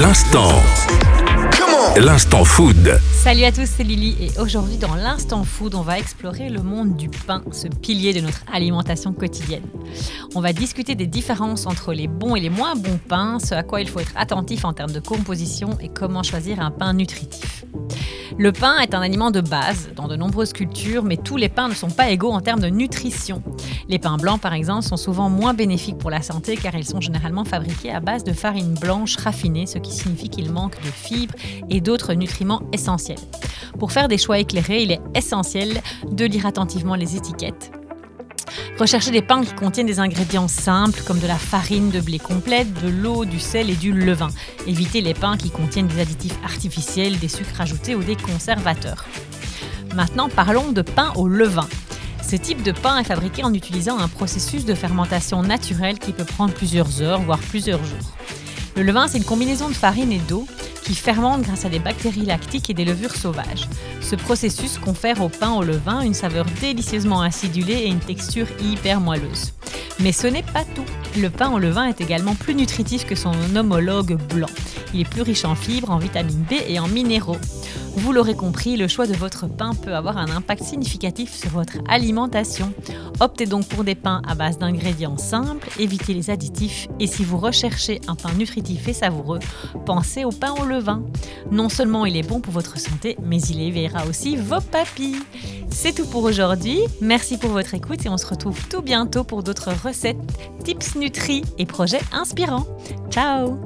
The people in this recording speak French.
L'instant. L'instant food. Salut à tous, c'est Lily et aujourd'hui dans l'instant food, on va explorer le monde du pain, ce pilier de notre alimentation quotidienne. On va discuter des différences entre les bons et les moins bons pains, ce à quoi il faut être attentif en termes de composition et comment choisir un pain nutritif. Le pain est un aliment de base dans de nombreuses cultures, mais tous les pains ne sont pas égaux en termes de nutrition. Les pains blancs, par exemple, sont souvent moins bénéfiques pour la santé car ils sont généralement fabriqués à base de farine blanche raffinée, ce qui signifie qu'ils manquent de fibres et d'autres nutriments essentiels. Pour faire des choix éclairés, il est essentiel de lire attentivement les étiquettes Recherchez des pains qui contiennent des ingrédients simples comme de la farine de blé complète, de l'eau, du sel et du levain. Évitez les pains qui contiennent des additifs artificiels, des sucres ajoutés ou des conservateurs. Maintenant, parlons de pain au levain. Ce type de pain est fabriqué en utilisant un processus de fermentation naturelle qui peut prendre plusieurs heures, voire plusieurs jours. Le levain, c'est une combinaison de farine et d'eau qui fermente grâce à des bactéries lactiques et des levures sauvages. Ce processus confère au pain au levain une saveur délicieusement acidulée et une texture hyper moelleuse. Mais ce n'est pas tout. Le pain au levain est également plus nutritif que son homologue blanc. Il est plus riche en fibres, en vitamine B et en minéraux. Vous l'aurez compris, le choix de votre pain peut avoir un impact significatif sur votre alimentation. Optez donc pour des pains à base d'ingrédients simples, évitez les additifs et si vous recherchez un pain nutritif et savoureux, pensez au pain au levain. Non seulement il est bon pour votre santé, mais il éveillera aussi vos papilles. C'est tout pour aujourd'hui. Merci pour votre écoute et on se retrouve tout bientôt pour d'autres recettes, tips nutri et projets inspirants. Ciao